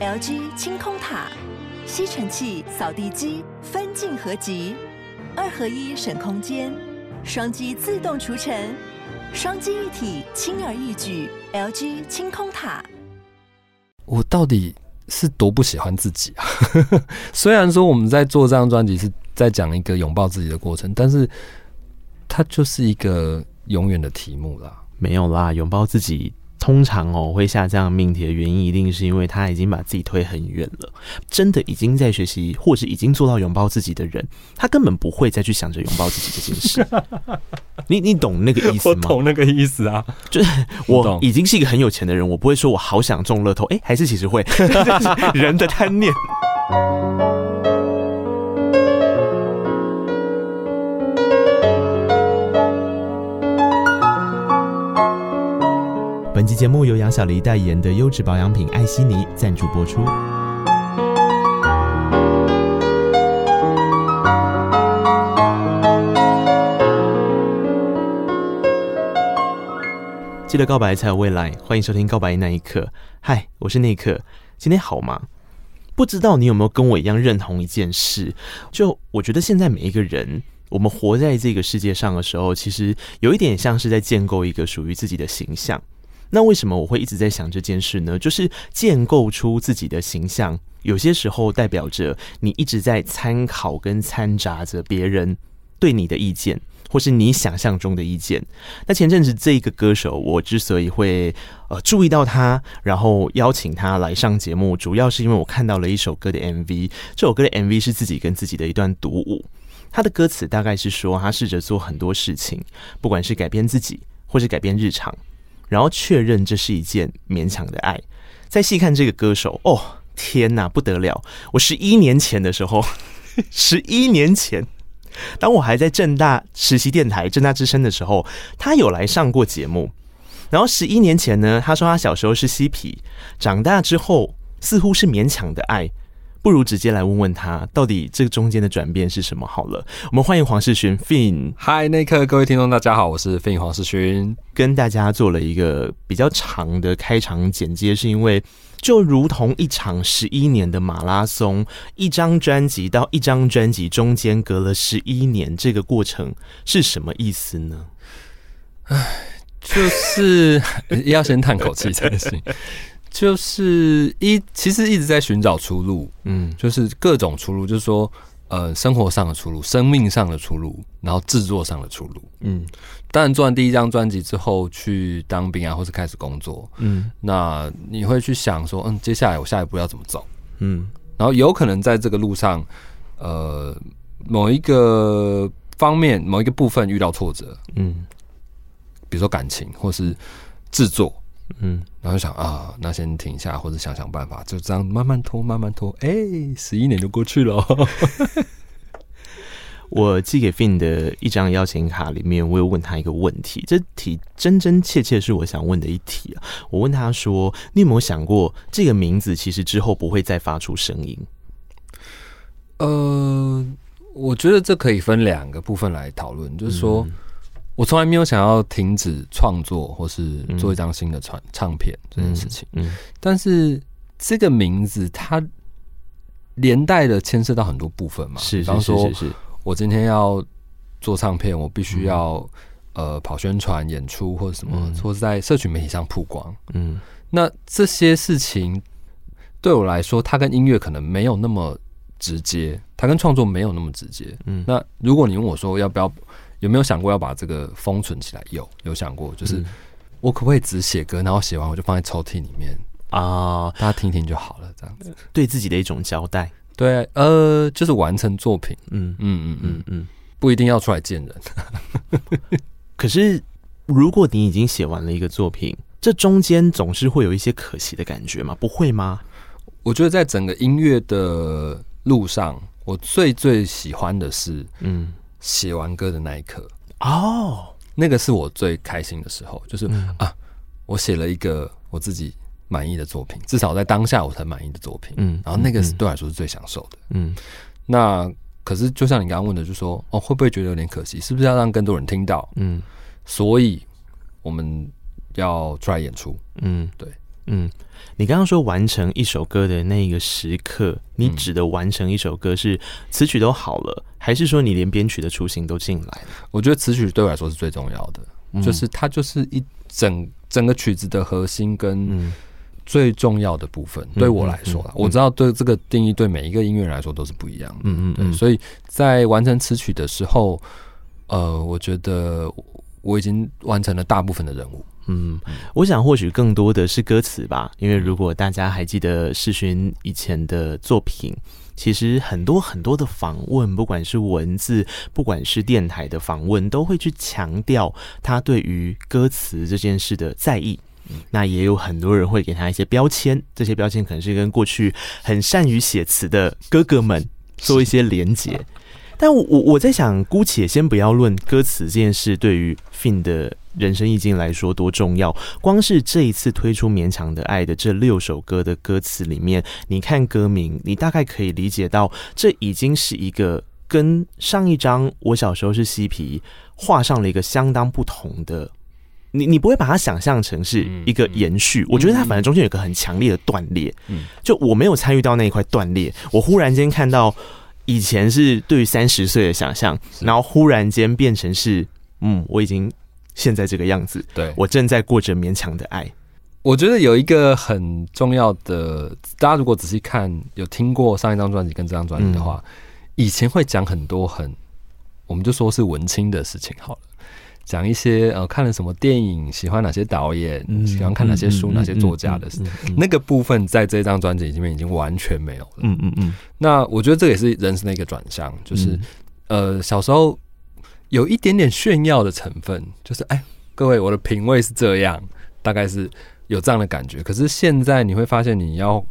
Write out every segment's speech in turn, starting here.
LG 清空塔，吸尘器、扫地机分镜合集，二合一省空间，双击自动除尘，双击一体轻而易举。LG 清空塔。我到底是多不喜欢自己啊？虽然说我们在做这张专辑是在讲一个拥抱自己的过程，但是它就是一个永远的题目啦。没有啦，拥抱自己。通常哦，会下这样命题的原因，一定是因为他已经把自己推很远了。真的已经在学习，或是已经做到拥抱自己的人，他根本不会再去想着拥抱自己这件事。你你懂那个意思吗？我懂那个意思啊，就是我已经是一个很有钱的人，我不会说我好想中乐透，哎、欸，还是其实会 人的贪念。本期节目由杨小黎代言的优质保养品艾希妮赞助播出。记得告白才有未来，欢迎收听《告白那一刻》。嗨，我是那一刻，今天好吗？不知道你有没有跟我一样认同一件事？就我觉得现在每一个人，我们活在这个世界上的时候，其实有一点像是在建构一个属于自己的形象。那为什么我会一直在想这件事呢？就是建构出自己的形象，有些时候代表着你一直在参考跟掺杂着别人对你的意见，或是你想象中的意见。那前阵子这一个歌手，我之所以会呃注意到他，然后邀请他来上节目，主要是因为我看到了一首歌的 MV。这首歌的 MV 是自己跟自己的一段独舞。他的歌词大概是说，他试着做很多事情，不管是改变自己，或是改变日常。然后确认这是一件勉强的爱。再细看这个歌手，哦，天哪，不得了！我十一年前的时候，十一年前，当我还在正大实习电台正大之声的时候，他有来上过节目。然后十一年前呢，他说他小时候是嬉皮，长大之后似乎是勉强的爱。不如直接来问问他，到底这个中间的转变是什么？好了，我们欢迎黄世勋 Fin。嗨，内克，各位听众，大家好，我是 Fin 黄世勋，跟大家做了一个比较长的开场简介，是因为就如同一场十一年的马拉松，一张专辑到一张专辑中间隔了十一年，这个过程是什么意思呢？唉，就是 要先叹口气才行。就是一，其实一直在寻找出路，嗯，就是各种出路，就是说，呃，生活上的出路，生命上的出路，然后制作上的出路，嗯。当然，做完第一张专辑之后，去当兵啊，或是开始工作，嗯，那你会去想说，嗯，接下来我下一步要怎么走，嗯，然后有可能在这个路上，呃，某一个方面、某一个部分遇到挫折，嗯，比如说感情或是制作。嗯，然后想啊，那先停下，或者想想办法，就这样慢慢拖，慢慢拖，哎，十一年就过去了。我寄给 Fin 的一张邀请卡里面，我有问他一个问题，这题真真切切是我想问的一题啊。我问他说：“你有没有想过，这个名字其实之后不会再发出声音？”呃，我觉得这可以分两个部分来讨论，就是说。嗯我从来没有想要停止创作，或是做一张新的唱唱片这件事情。嗯，嗯，但是这个名字它连带的牵涉到很多部分嘛。是，比方说，我今天要做唱片，我必须要呃跑宣传、演出或者什么，或是在社群媒体上曝光。嗯，那这些事情对我来说，它跟音乐可能没有那么直接，它跟创作没有那么直接。嗯，那如果你问我说要不要？有没有想过要把这个封存起来？有，有想过，就是我可不可以只写歌，然后写完我就放在抽屉里面啊，大家听听就好了，这样子对自己的一种交代。对，呃，就是完成作品。嗯嗯嗯嗯嗯，不一定要出来见人。可是，如果你已经写完了一个作品，这中间总是会有一些可惜的感觉吗？不会吗？我觉得在整个音乐的路上，我最最喜欢的是，嗯。写完歌的那一刻哦，那个是我最开心的时候，就是、嗯、啊，我写了一个我自己满意的作品，至少在当下我才满意的作品，嗯，然后那个是对我来说是最享受的，嗯。那可是就像你刚刚问的，就是说哦，会不会觉得有点可惜？是不是要让更多人听到？嗯，所以我们要出来演出，嗯，对。嗯，你刚刚说完成一首歌的那个时刻，你指的完成一首歌是词曲都好了，还是说你连编曲的雏形都进来了？我觉得词曲对我来说是最重要的，嗯、就是它就是一整整个曲子的核心跟最重要的部分。对我来说，我知道对这个定义对每一个音乐人来说都是不一样的。嗯嗯嗯，所以在完成词曲的时候，呃，我觉得我已经完成了大部分的任务。嗯，我想或许更多的是歌词吧，因为如果大家还记得世勋以前的作品，其实很多很多的访问，不管是文字，不管是电台的访问，都会去强调他对于歌词这件事的在意。那也有很多人会给他一些标签，这些标签可能是跟过去很善于写词的哥哥们做一些连结。但我我在想，姑且先不要论歌词这件事对于 Fin 的人生意境来说多重要。光是这一次推出《勉强的爱》的这六首歌的歌词里面，你看歌名，你大概可以理解到，这已经是一个跟上一张我小时候是嬉皮画上了一个相当不同的。你你不会把它想象成是一个延续，我觉得它反正中间有一个很强烈的断裂。就我没有参与到那一块断裂，我忽然间看到。以前是对于三十岁的想象，然后忽然间变成是，嗯，我已经现在这个样子，对，我正在过着勉强的爱。我觉得有一个很重要的，大家如果仔细看，有听过上一张专辑跟这张专辑的话，嗯、以前会讲很多很，我们就说是文青的事情好了。讲一些呃，看了什么电影，喜欢哪些导演，嗯、喜欢看哪些书，嗯、哪些作家的事，那个部分在这张专辑里面已经完全没有了。嗯嗯嗯。那我觉得这也是人生的一个转向，就是、嗯、呃，小时候有一点点炫耀的成分，就是哎，各位，我的品味是这样，大概是有这样的感觉。可是现在你会发现，你要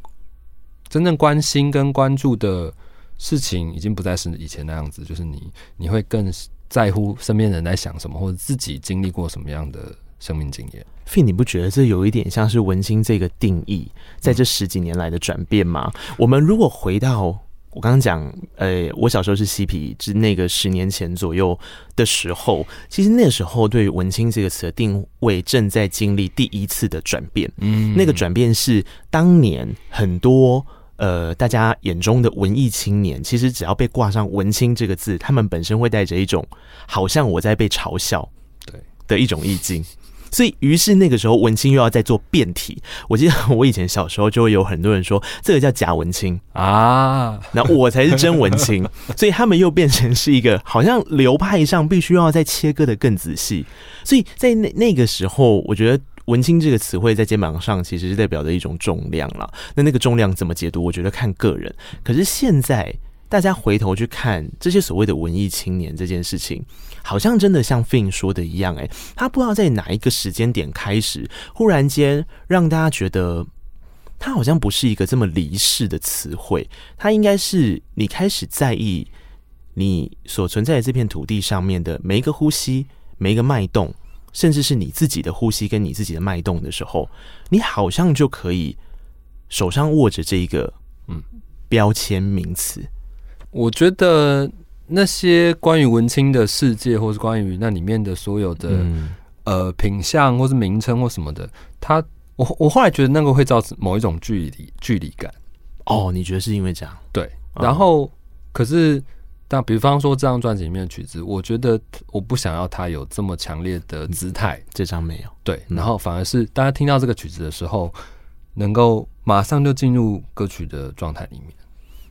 真正关心跟关注的事情，已经不再是以前那样子，就是你你会更。在乎身边人在想什么，或者自己经历过什么样的生命经验。Fin，你不觉得这有一点像是文青这个定义，在这十几年来的转变吗？我们如果回到我刚刚讲，呃，我小时候是嬉皮，是那个十年前左右的时候，其实那个时候对于文青这个词的定位正在经历第一次的转变。嗯，那个转变是当年很多。呃，大家眼中的文艺青年，其实只要被挂上“文青”这个字，他们本身会带着一种好像我在被嘲笑，对的一种意境。所以，于是那个时候，文青又要再做变体。我记得 我以前小时候就会有很多人说，这个叫假文青啊，那我才是真文青。所以他们又变成是一个好像流派上必须要再切割的更仔细。所以在那那个时候，我觉得。文青这个词汇在肩膀上其实是代表着一种重量了。那那个重量怎么解读？我觉得看个人。可是现在大家回头去看这些所谓的文艺青年这件事情，好像真的像 Fin 说的一样，诶，他不知道在哪一个时间点开始，忽然间让大家觉得他好像不是一个这么离世的词汇，他应该是你开始在意你所存在的这片土地上面的每一个呼吸，每一个脉动。甚至是你自己的呼吸跟你自己的脉动的时候，你好像就可以手上握着这一个嗯标签名词。我觉得那些关于文青的世界，或是关于那里面的所有的、嗯、呃品相，或是名称或什么的，他我我后来觉得那个会造成某一种距离距离感。哦，你觉得是因为这样？对，然后、嗯、可是。但比方说这张专辑里面的曲子，我觉得我不想要它有这么强烈的姿态。这张没有。对，然后反而是大家听到这个曲子的时候，能够马上就进入歌曲的状态里面。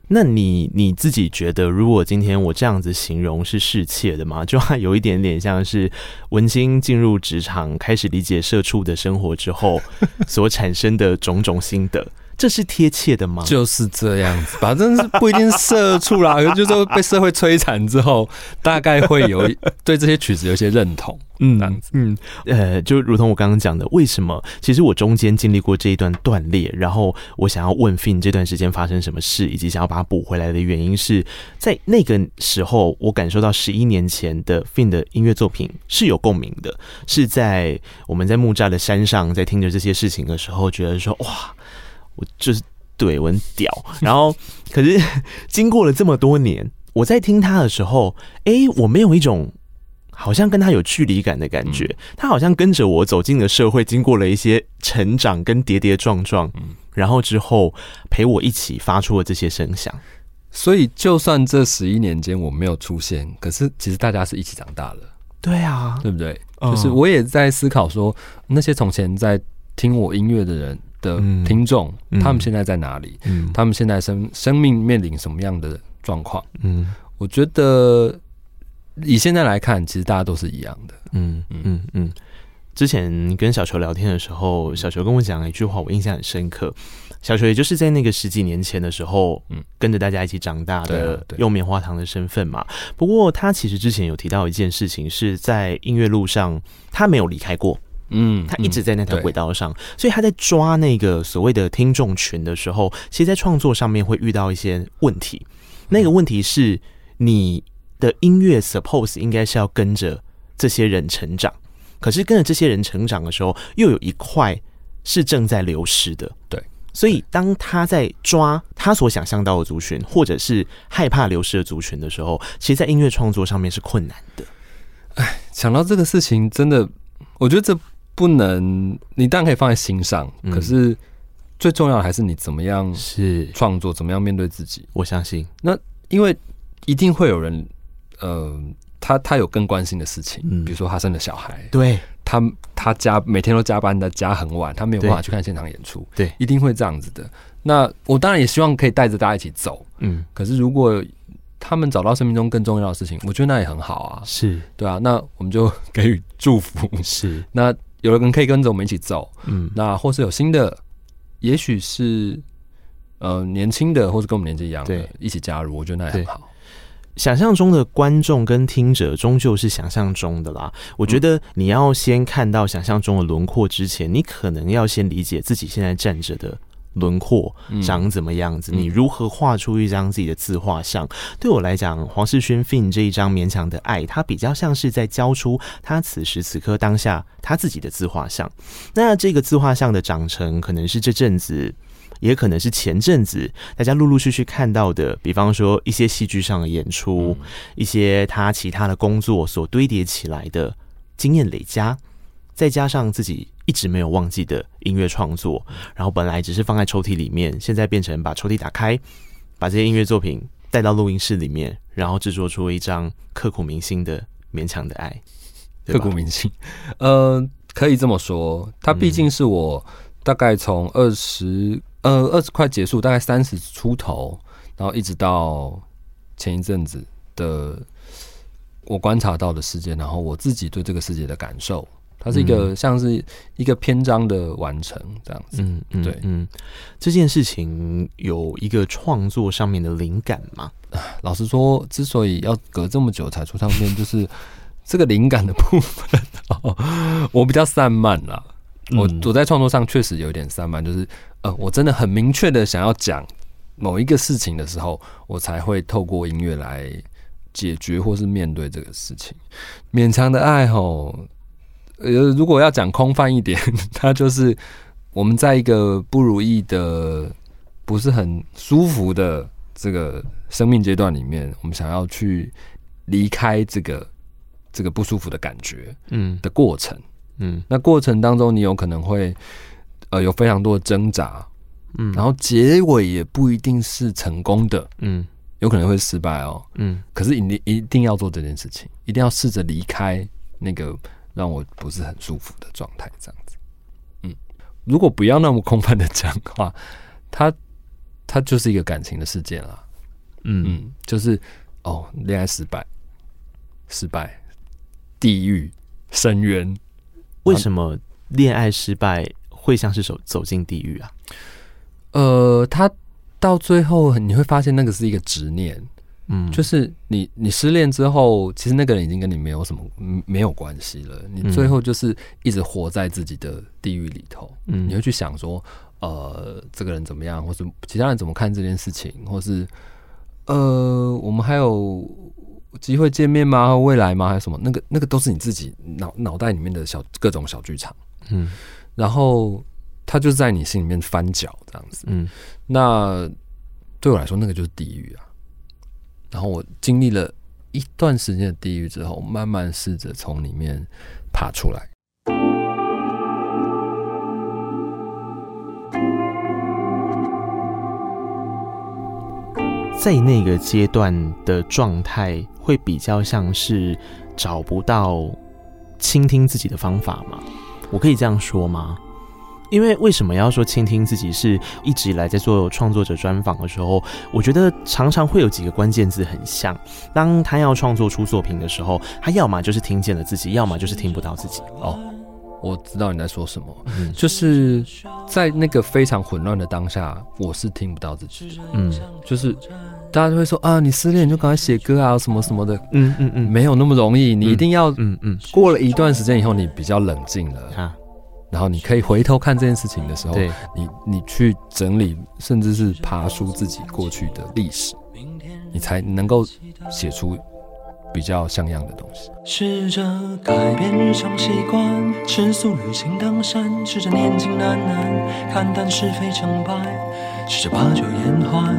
那你你自己觉得，如果今天我这样子形容是侍妾的吗？就还有一点点像是文青进入职场，开始理解社畜的生活之后所产生的种种心得。这是贴切的吗？就是这样子，反正是不一定是社畜啦，就是说被社会摧残之后，大概会有 对这些曲子有一些认同，嗯，这样子，嗯，呃，就如同我刚刚讲的，为什么？其实我中间经历过这一段断裂，然后我想要问 Fin 这段时间发生什么事，以及想要把它补回来的原因是在那个时候，我感受到十一年前的 Fin 的音乐作品是有共鸣的，是在我们在木栅的山上，在听着这些事情的时候，觉得说哇。我就是对我很屌，然后可是 经过了这么多年，我在听他的时候，哎，我没有一种好像跟他有距离感的感觉，他好像跟着我走进了社会，经过了一些成长跟跌跌撞撞，然后之后陪我一起发出了这些声响。所以，就算这十一年间我没有出现，可是其实大家是一起长大的。对啊，对不对？就是我也在思考说，那些从前在听我音乐的人的听众，他们现在在哪里？他们现在生生命面临什么样的状况？嗯，我觉得。以现在来看，其实大家都是一样的。嗯嗯嗯。之前跟小球聊天的时候，小球跟我讲了一句话，我印象很深刻。小球也就是在那个十几年前的时候，嗯，跟着大家一起长大的，用棉花糖的身份嘛。不过他其实之前有提到一件事情，是在音乐路上他没有离开过。嗯，他一直在那条轨道上，所以他在抓那个所谓的听众群的时候，其实，在创作上面会遇到一些问题。那个问题是你。的音乐 suppose 应该是要跟着这些人成长，可是跟着这些人成长的时候，又有一块是正在流失的。对，所以当他在抓他所想象到的族群，或者是害怕流失的族群的时候，其实，在音乐创作上面是困难的。哎，想到这个事情，真的，我觉得这不能，你当然可以放在心上，嗯、可是最重要的还是你怎么样是。创作，怎么样面对自己。我相信，那因为一定会有人。呃，他他有更关心的事情，嗯，比如说他生了小孩，对，他他加每天都加班的加很晚，他没有办法去看现场演出，对，一定会这样子的。那我当然也希望可以带着大家一起走，嗯，可是如果他们找到生命中更重要的事情，我觉得那也很好啊，是。对啊，那我们就给予祝福，是。那有的人可以跟着我们一起走，嗯，那或是有新的，也许是呃年轻的，或是跟我们年纪一样的，一起加入，我觉得那也很好。想象中的观众跟听者终究是想象中的啦。我觉得你要先看到想象中的轮廓之前，你可能要先理解自己现在站着的轮廓长怎么样子。你如何画出一张自己的自画像？对我来讲，黄世勋 Fin 这一张勉强的爱，他比较像是在交出他此时此刻当下他自己的自画像。那这个自画像的长成，可能是这阵子。也可能是前阵子大家陆陆续续看到的，比方说一些戏剧上的演出，一些他其他的工作所堆叠起来的经验累加，再加上自己一直没有忘记的音乐创作，然后本来只是放在抽屉里面，现在变成把抽屉打开，把这些音乐作品带到录音室里面，然后制作出一张刻骨铭心的勉强的爱，刻骨铭心，呃，可以这么说，它毕竟是我大概从二十。呃，二十快结束，大概三十出头，然后一直到前一阵子的我观察到的世界，然后我自己对这个世界的感受，它是一个像是一个篇章的完成这样子。嗯嗯，对，嗯，这件事情有一个创作上面的灵感吗？老实说，之所以要隔这么久才出唱片，就是 这个灵感的部分，我比较散漫啦。我我在创作上确实有点散漫，就是呃，我真的很明确的想要讲某一个事情的时候，我才会透过音乐来解决或是面对这个事情。勉强的爱吼，呃，如果要讲空泛一点，它就是我们在一个不如意的、不是很舒服的这个生命阶段里面，我们想要去离开这个这个不舒服的感觉，嗯，的过程。嗯，那过程当中，你有可能会，呃，有非常多的挣扎，嗯，然后结尾也不一定是成功的，嗯，有可能会失败哦，嗯，可是你一定要做这件事情，一定要试着离开那个让我不是很舒服的状态，这样子，嗯，如果不要那么空泛的讲话，它它就是一个感情的事件啦，嗯嗯，就是哦，恋爱失败，失败，地狱，深渊。为什么恋爱失败会像是走走进地狱啊？呃，他到最后你会发现那个是一个执念，嗯，就是你你失恋之后，其实那个人已经跟你没有什么没有关系了，你最后就是一直活在自己的地狱里头，嗯，你会去想说，呃，这个人怎么样，或是其他人怎么看这件事情，或是呃，我们还有。机会见面吗？未来吗？还是什么？那个那个都是你自己脑脑袋里面的小各种小剧场，嗯，然后他就在你心里面翻搅这样子，嗯，那对我来说，那个就是地狱啊。然后我经历了一段时间的地狱之后，慢慢试着从里面爬出来。在那个阶段的状态，会比较像是找不到倾听自己的方法吗？我可以这样说吗？因为为什么要说倾听自己？是一直以来在做创作者专访的时候，我觉得常常会有几个关键字很像。当他要创作出作品的时候，他要么就是听见了自己，要么就是听不到自己。哦。我知道你在说什么，嗯，就是在那个非常混乱的当下，我是听不到自己，嗯，就是大家就会说啊，你失恋就赶快写歌啊，什么什么的，嗯嗯嗯，没有那么容易，你一定要，嗯嗯，过了一段时间以后，你比较冷静了，啊，然后你可以回头看这件事情的时候，你你去整理，甚至是爬梳自己过去的历史，你才能够写出。比较像样的东西。试着改变日常习惯，吃素旅行登山，试着年轻难难，看淡是非成败，试着把酒言欢，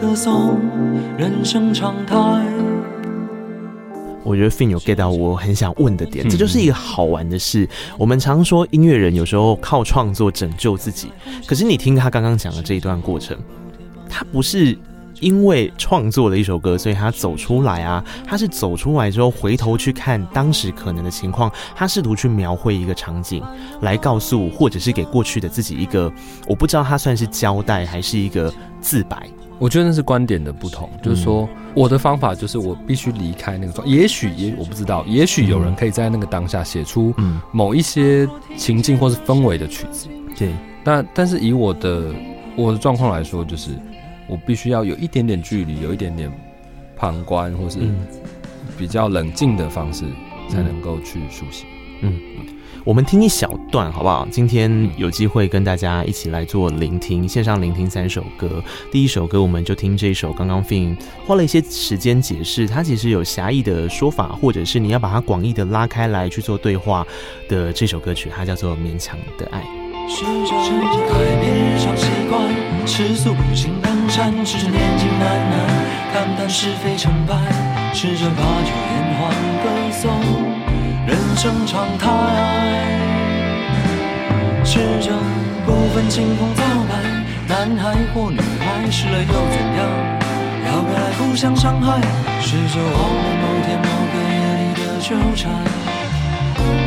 歌颂人生常态。我觉得 Fin 有 get 到我很想问的点，这就是一个好玩的事。我们常说音乐人有时候靠创作拯救自己，可是你听他刚刚讲的这一段过程，他不是。因为创作了一首歌，所以他走出来啊，他是走出来之后回头去看当时可能的情况，他试图去描绘一个场景，来告诉或者是给过去的自己一个，我不知道他算是交代还是一个自白。我觉得那是观点的不同，就是说我的方法就是我必须离开那个状，也许也我不知道，也许有人可以在那个当下写出某一些情境或是氛围的曲子。对，那但是以我的我的状况来说，就是。我必须要有一点点距离，有一点点旁观，或是比较冷静的方式，才能够去书写。嗯，我们听一小段好不好？今天有机会跟大家一起来做聆听，线上聆听三首歌。第一首歌，我们就听这一首。刚刚 Fin 花了一些时间解释，它其实有狭义的说法，或者是你要把它广义的拉开来去做对话的这首歌曲，它叫做《勉强的爱》。试着改变日常习惯，吃素旅行登山，试着年纪难难，看淡是非成败，试着把酒言欢，歌颂人生常态。试着不分青红皂白，男孩或女孩，失了又怎样？要不要来互相伤害？试着忘了某天某个夜里的纠缠，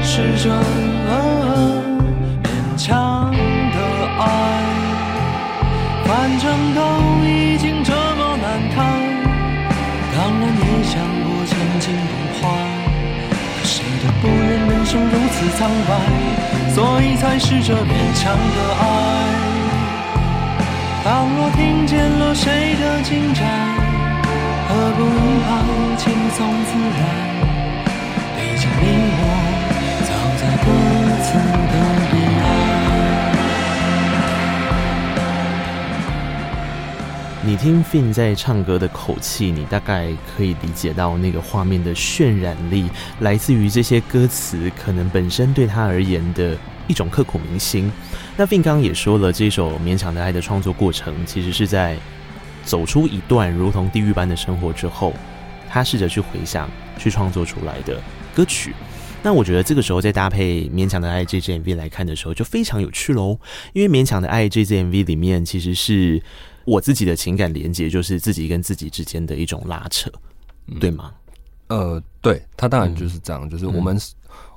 试着。啊强的爱，反正都已经这么难堪，当然也想过曾经不换，可谁都不愿人生如此苍白，所以才试着勉强的爱。当我听见了谁的进展，何不一拍轻松自然？毕竟你我你听 Fin 在唱歌的口气，你大概可以理解到那个画面的渲染力，来自于这些歌词可能本身对他而言的一种刻骨铭心。那 Fin 刚刚也说了，这首《勉强的爱》的创作过程，其实是在走出一段如同地狱般的生活之后，他试着去回想、去创作出来的歌曲。那我觉得这个时候再搭配《勉强的爱》这支 MV 来看的时候，就非常有趣喽。因为《勉强的爱》这支 MV 里面其实是。我自己的情感连接就是自己跟自己之间的一种拉扯，对吗？呃，对，他当然就是这样，就是我们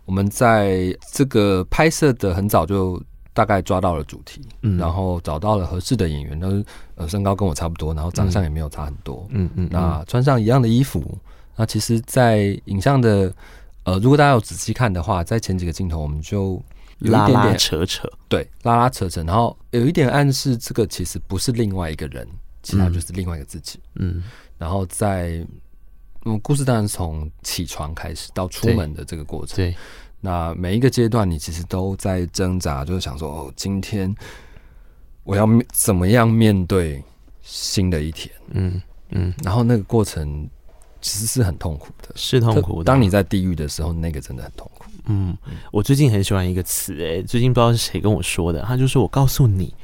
我们在这个拍摄的很早就大概抓到了主题，嗯，然后找到了合适的演员，都是呃身高跟我差不多，然后长相也没有差很多，嗯嗯，那穿上一样的衣服，那其实，在影像的呃，如果大家有仔细看的话，在前几个镜头我们就。有一点点拉拉扯扯，对，拉拉扯扯，然后有一点暗示，这个其实不是另外一个人，其他就是另外一个自己。嗯，然后在嗯，故事当然从起床开始到出门的这个过程，对，那每一个阶段你其实都在挣扎，就是想说，哦，今天我要怎么样面对新的一天？嗯嗯，然后那个过程其实是很痛苦的，是痛苦的。当你在地狱的时候，那个真的很痛苦。嗯，我最近很喜欢一个词，哎，最近不知道是谁跟我说的，他就说：“我告诉你，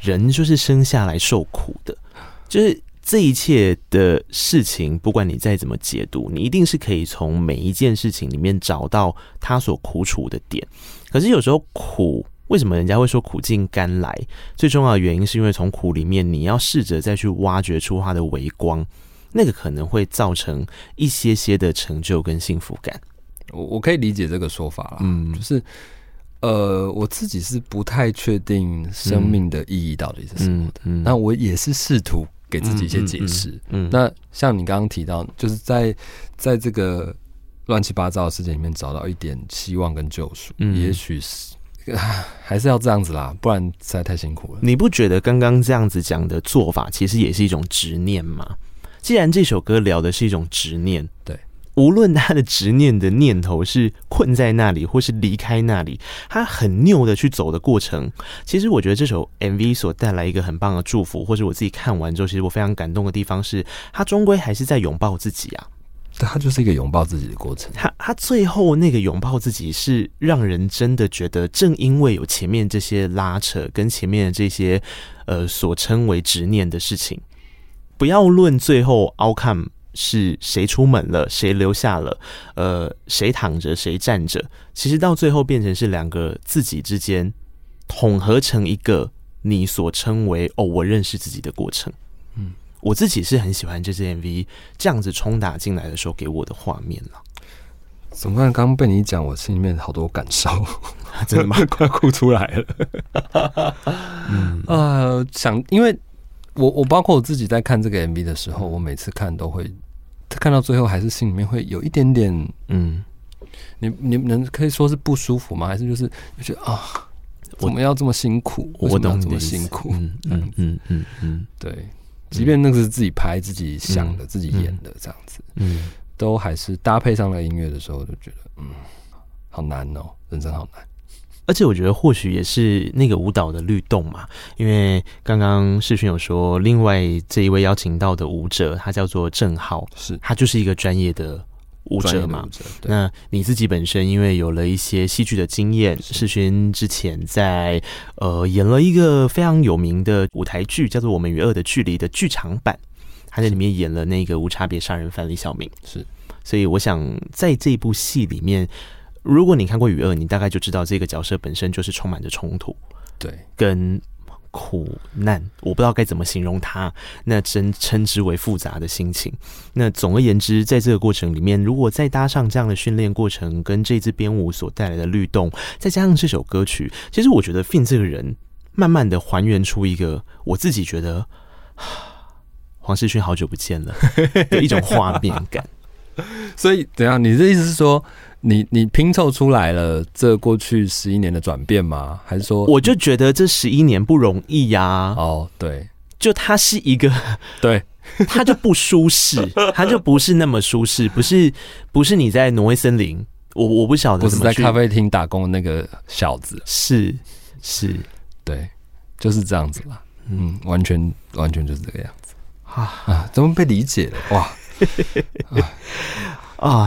人就是生下来受苦的，就是这一切的事情，不管你再怎么解读，你一定是可以从每一件事情里面找到他所苦楚的点。可是有时候苦，为什么人家会说苦尽甘来？最重要的原因是因为从苦里面，你要试着再去挖掘出它的微光，那个可能会造成一些些的成就跟幸福感。我我可以理解这个说法啦，嗯，就是呃，我自己是不太确定生命的意义到底是什么的，嗯，嗯，那我也是试图。给自己一些解释。嗯，那像你刚刚提到，就是在在这个乱七八糟的世界里面找到一点希望跟救赎，嗯，也许是还是要这样子啦，不然实在太辛苦了。你不觉得刚刚这样子讲的做法，其实也是一种执念吗？既然这首歌聊的是一种执念，对。无论他的执念的念头是困在那里，或是离开那里，他很拗的去走的过程，其实我觉得这首 MV 所带来一个很棒的祝福，或者我自己看完之后，其实我非常感动的地方是，他终归还是在拥抱自己啊。对，他就是一个拥抱自己的过程。他他最后那个拥抱自己，是让人真的觉得，正因为有前面这些拉扯，跟前面的这些呃所称为执念的事情，不要论最后 outcome。是谁出门了，谁留下了？呃，谁躺着，谁站着？其实到最后变成是两个自己之间统合成一个你所称为“哦，我认识自己的过程”。嗯，我自己是很喜欢这支 MV 这样子冲打进来的时候给我的画面了。怎么看？刚刚被你讲，我心里面好多感受，真的吗？快哭出来了。嗯呃，想因为。我我包括我自己在看这个 MV 的时候，我每次看都会看到最后，还是心里面会有一点点，嗯，你你能可以说是不舒服吗？还是就是就觉得啊，我们要这么辛苦？我懂这么辛苦，嗯嗯嗯嗯嗯，对，即便那个是自己拍、自己想的、自己演的这样子，嗯，都还是搭配上了音乐的时候，就觉得嗯，好难哦，人生好难。而且我觉得或许也是那个舞蹈的律动嘛，因为刚刚世勋有说，另外这一位邀请到的舞者，他叫做郑浩，是他就是一个专业的舞者嘛。那你自己本身因为有了一些戏剧的经验，世勋之前在呃演了一个非常有名的舞台剧，叫做《我们与恶的距离》的剧场版，他在里面演了那个无差别杀人犯李小明。是，所以我想在这部戏里面。如果你看过《雨恶》，你大概就知道这个角色本身就是充满着冲突，对，跟苦难，我不知道该怎么形容他，那真称之为复杂的心情。那总而言之，在这个过程里面，如果再搭上这样的训练过程，跟这支编舞所带来的律动，再加上这首歌曲，其实我觉得 Fin 这个人，慢慢的还原出一个我自己觉得黄世勋好久不见了的一种画面感。所以，怎样？你的意思是说？你你拼凑出来了这过去十一年的转变吗？还是说，我就觉得这十一年不容易呀、啊。哦，对，就他是一个，对，他就不舒适，他就不是那么舒适，不是不是你在挪威森林，我我不晓得，不是在咖啡厅打工的那个小子，是是，对，就是这样子啦。嗯，完全完全就是这个样子啊啊！怎么被理解了？哇！啊！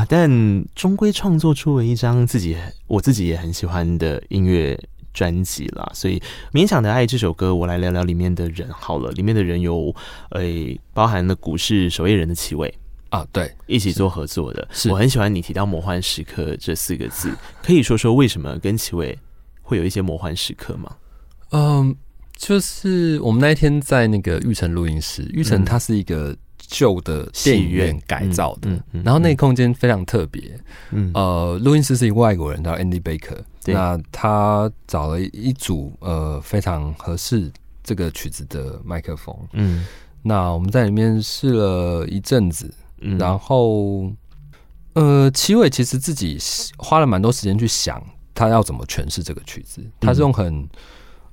但终归创作出了一张自己我自己也很喜欢的音乐专辑啦。所以勉强的爱这首歌，我来聊聊里面的人好了。里面的人有诶、欸，包含了股市守夜人的齐伟啊，对，一起做合作的。是我很喜欢你提到魔幻时刻这四个字，可以说说为什么跟齐伟会有一些魔幻时刻吗？嗯，就是我们那一天在那个玉成录音室，玉成他是一个。旧的电影院改造的，嗯嗯嗯、然后那个空间非常特别。嗯，呃，录音师是一个外国人，叫 Andy Baker。那他找了一组呃非常合适这个曲子的麦克风。嗯，那我们在里面试了一阵子，嗯、然后呃，齐伟其实自己花了蛮多时间去想他要怎么诠释这个曲子。他是用很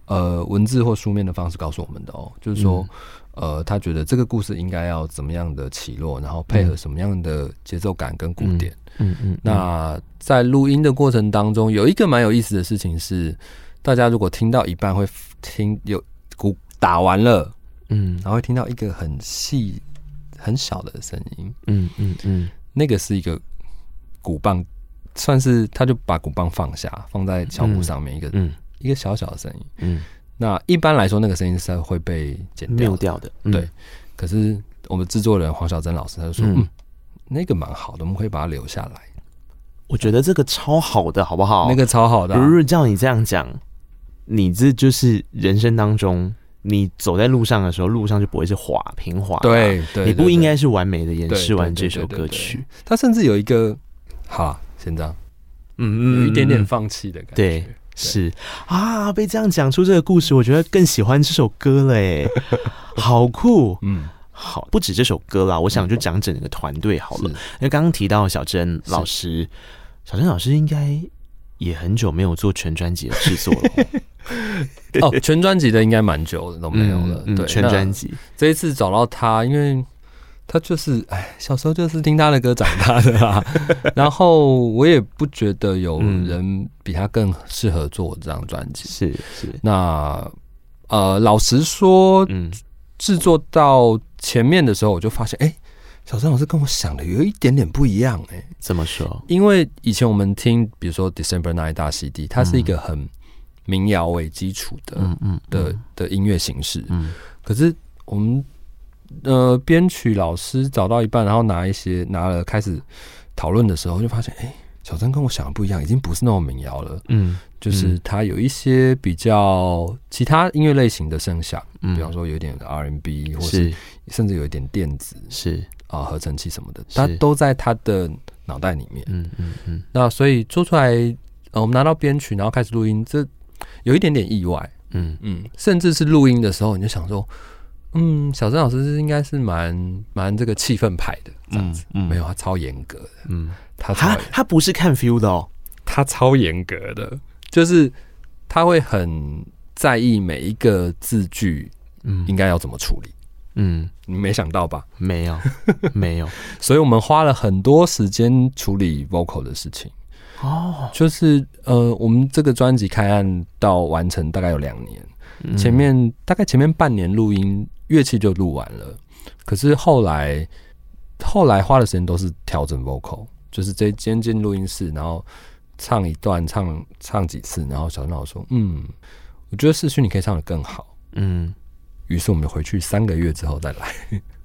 呃文字或书面的方式告诉我们的哦，就是说。嗯呃，他觉得这个故事应该要怎么样的起落，然后配合什么样的节奏感跟鼓点。嗯嗯。那在录音的过程当中，有一个蛮有意思的事情是，大家如果听到一半会听有鼓打完了，嗯，然后会听到一个很细很小的声音。嗯嗯嗯，嗯嗯那个是一个鼓棒，算是他就把鼓棒放下，放在小鼓上面一个，嗯，一个小小的声音。嗯。那一般来说，那个声音是会被剪掉的，掉的。对，可是我们制作人黄小珍老师他就说，嗯，嗯，那个蛮好的，我们可以把它留下来。我觉得这个超好的，好不好？那个超好的、啊。如果照你这样讲，你这就是人生当中，你走在路上的时候，路上就不会是滑平滑。对对，你不应该是完美的演示完这首歌曲。他甚至有一个，好，先这样，嗯嗯，有一点点放弃的感觉。是啊，被这样讲出这个故事，我觉得更喜欢这首歌了，哎，好酷，嗯。好，不止这首歌啦，我想就讲整个团队好了。因为刚刚提到小珍老师，小珍老师应该也很久没有做全专辑的制作了。哦，全专辑的应该蛮久的都没有了。嗯、对，全专辑这一次找到他，因为他就是哎，小时候就是听他的歌长大的啦。然后我也不觉得有人比他更适合做这张专辑。是是，那呃，老实说，嗯。制作到前面的时候，我就发现，哎、欸，小珍老师跟我想的有一点点不一样、欸，哎，怎么说？因为以前我们听，比如说 December Night 大 CD，它是一个很民谣为基础的，嗯嗯的的音乐形式，嗯。可是我们呃编曲老师找到一半，然后拿一些拿了开始讨论的时候，就发现，哎、欸，小珍跟我想的不一样，已经不是那种民谣了，嗯。就是他有一些比较其他音乐类型的声响，嗯，比方说有点 R&B，或是甚至有一点电子，是啊，合成器什么的，他都在他的脑袋里面。嗯嗯嗯。那所以做出来，呃，我们拿到编曲，然后开始录音，这有一点点意外。嗯嗯，甚至是录音的时候，你就想说，嗯，小郑老师是应该是蛮蛮这个气氛派的这样子。嗯，没有，他超严格的。嗯，他他他不是看 feel 的哦，他超严格的。就是他会很在意每一个字句，嗯，应该要怎么处理，嗯，你没想到吧？没有，没有，所以我们花了很多时间处理 vocal 的事情。哦，就是呃，我们这个专辑开案到完成大概有两年，嗯，前面大概前面半年录音，乐器就录完了，可是后来后来花的时间都是调整 vocal，就是这间进录音室，然后。唱一段，唱唱几次，然后小珍老师说：“嗯，我觉得视讯你可以唱的更好。”嗯，于是我们回去三个月之后再来，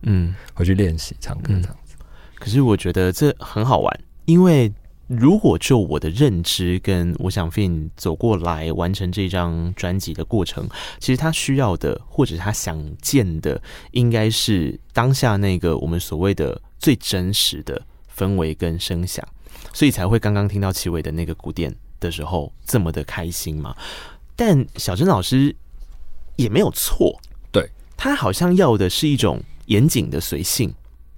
嗯，回去练习唱歌这样子。嗯。可是我觉得这很好玩，因为如果就我的认知跟我想 Fin 走过来完成这张专辑的过程，其实他需要的或者他想见的，应该是当下那个我们所谓的最真实的氛围跟声响。所以才会刚刚听到齐伟的那个鼓点的时候这么的开心嘛？但小珍老师也没有错，对，他好像要的是一种严谨的随性。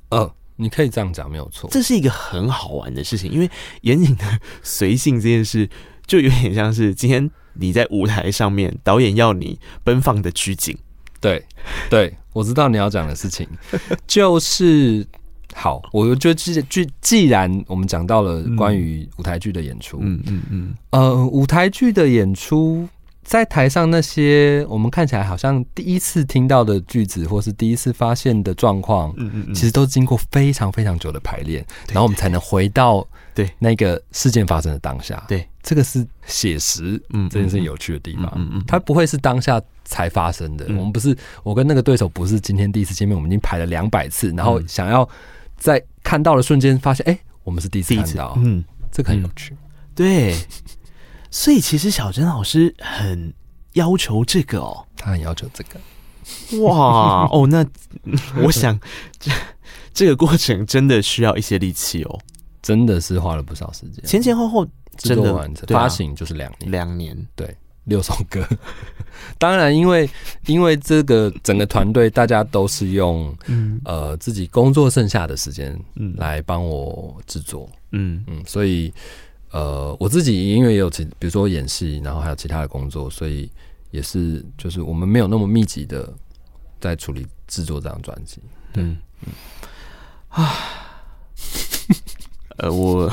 呃，你可以这样讲，没有错，这是一个很好玩的事情，因为严谨的 随性这件事，就有点像是今天你在舞台上面，导演要你奔放的拘谨。对，对，我知道你要讲的事情就是。好，我觉得既既既然我们讲到了关于舞台剧的演出，嗯嗯嗯，呃，舞台剧的演出在台上那些我们看起来好像第一次听到的句子，或是第一次发现的状况，嗯嗯，其实都经过非常非常久的排练，然后我们才能回到对。那个事件发生的当下。对，这个是写实，嗯，这件事情有趣的地方，嗯嗯，它不会是当下才发生的。我们不是，我跟那个对手不是今天第一次见面，我们已经排了两百次，然后想要。在看到的瞬间，发现哎、欸，我们是第一次看到，嗯，这个很有趣，对。所以其实小珍老师很要求这个哦，他很要求这个，哇哦，那我想这 这个过程真的需要一些力气哦，真的是花了不少时间，前前后后真的完成发行就是两年，两年，对。六首歌，当然，因为因为这个整个团队大家都是用嗯。呃自己工作剩下的时间嗯。来帮我制作。嗯。嗯，所以呃我自己因为也有其比如说演戏，然后还有其他的工作，所以也是就是我们没有那么密集的在处理制作这张专辑。嗯嗯啊，呃我。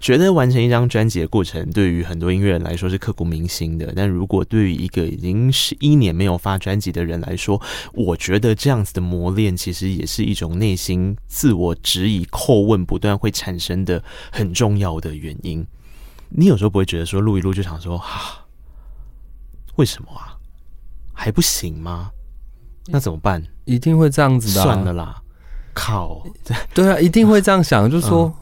觉得完成一张专辑的过程，对于很多音乐人来说是刻骨铭心的。但如果对于一个已经十一年没有发专辑的人来说，我觉得这样子的磨练，其实也是一种内心自我质疑、叩问不断会产生的很重要的原因。你有时候不会觉得说录一录就想说啊，为什么啊？还不行吗？那怎么办？一定会这样子的、啊。算了啦，靠！对啊，一定会这样想，就是说、嗯、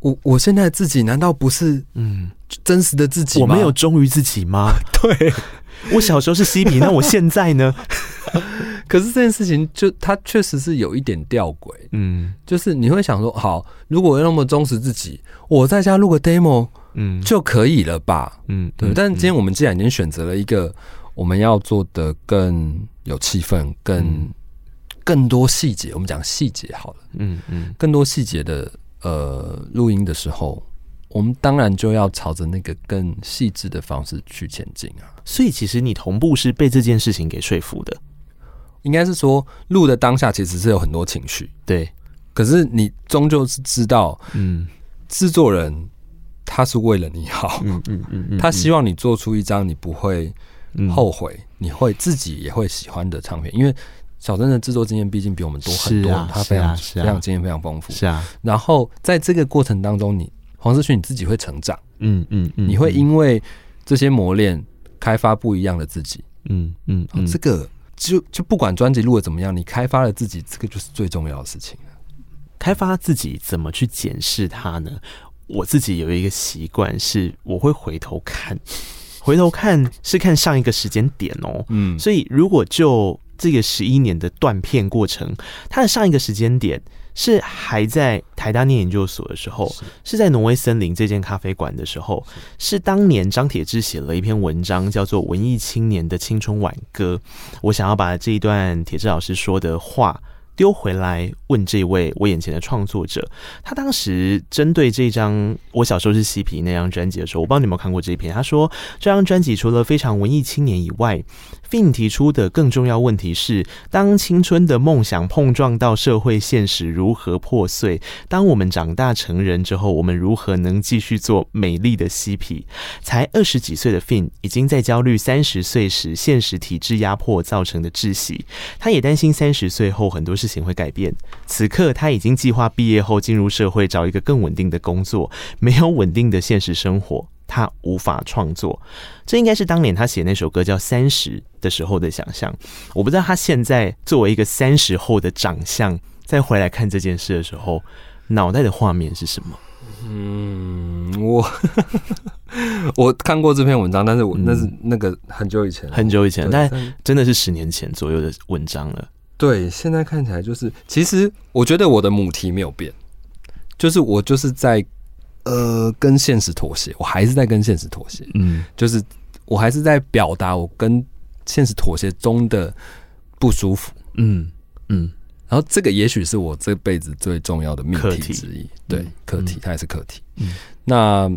我我现在自己难道不是嗯。真实的自己吗？我没有忠于自己吗？对，我小时候是嬉皮，那我现在呢？可是这件事情就它确实是有一点吊诡，嗯，就是你会想说，好，如果我那么忠实自己，我在家录个 demo，嗯，就可以了吧，嗯，对。但今天我们既然已经选择了一个我们要做的更有气氛、更更多细节，我们讲细节好了，嗯嗯，更多细节的呃录音的时候，我们当然就要朝着那个更细致的方式去前进啊。所以，其实你同步是被这件事情给说服的。应该是说，录的当下其实是有很多情绪，对。可是你终究是知道，嗯，制作人他是为了你好，嗯嗯嗯，他希望你做出一张你不会后悔，你会自己也会喜欢的唱片。因为小珍的制作经验毕竟比我们多很多，他非常非常经验非常丰富，是啊。然后在这个过程当中，你黄世勋你自己会成长，嗯嗯嗯，你会因为这些磨练开发不一样的自己，嗯嗯，这个。就就不管专辑录的怎么样，你开发了自己，这个就是最重要的事情。开发自己怎么去检视它呢？我自己有一个习惯，是我会回头看，回头看是看上一个时间点哦。嗯，所以如果就这个十一年的断片过程，他的上一个时间点。是还在台大念研究所的时候，是在挪威森林这间咖啡馆的时候，是当年张铁志写了一篇文章，叫做《文艺青年的青春挽歌》。我想要把这一段铁志老师说的话丢回来问这位我眼前的创作者，他当时针对这张《我小时候是嬉皮》那张专辑的时候，我不知道你有没有看过这一篇。他说，这张专辑除了非常文艺青年以外。Fin 提出的更重要问题是：当青春的梦想碰撞到社会现实，如何破碎？当我们长大成人之后，我们如何能继续做美丽的嬉皮？才二十几岁的 Fin 已经在焦虑三十岁时现实体制压迫造成的窒息，他也担心三十岁后很多事情会改变。此刻，他已经计划毕业后进入社会，找一个更稳定的工作，没有稳定的现实生活。他无法创作，这应该是当年他写那首歌叫《三十》的时候的想象。我不知道他现在作为一个三十后的长相，再回来看这件事的时候，脑袋的画面是什么？嗯，我 我看过这篇文章，但是我那是那个很久以前，很久以前，但真的是十年前左右的文章了。对，现在看起来就是，其实我觉得我的母题没有变，就是我就是在。呃，跟现实妥协，我还是在跟现实妥协。嗯，就是我还是在表达我跟现实妥协中的不舒服。嗯嗯，然后这个也许是我这辈子最重要的命题之一。对，课题，它也是课题。嗯，那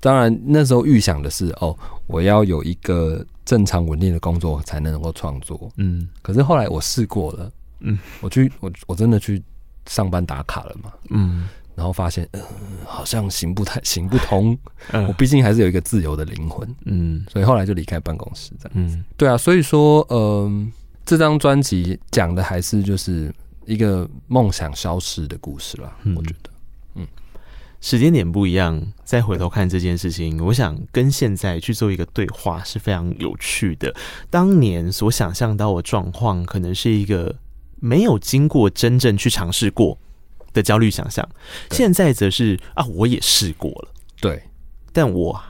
当然那时候预想的是，哦，我要有一个正常稳定的工作才能够创作。嗯，可是后来我试过了。嗯，我去，我我真的去上班打卡了嘛。嗯。然后发现，嗯、呃，好像行不太行不通。嗯、我毕竟还是有一个自由的灵魂，嗯，所以后来就离开办公室这样子。嗯，对啊，所以说，嗯、呃，这张专辑讲的还是就是一个梦想消失的故事啦。嗯、我觉得，嗯，时间点不一样，再回头看这件事情，我想跟现在去做一个对话是非常有趣的。当年所想象到的状况，可能是一个没有经过真正去尝试过。的焦虑想象，现在则是啊，我也试过了，对，但我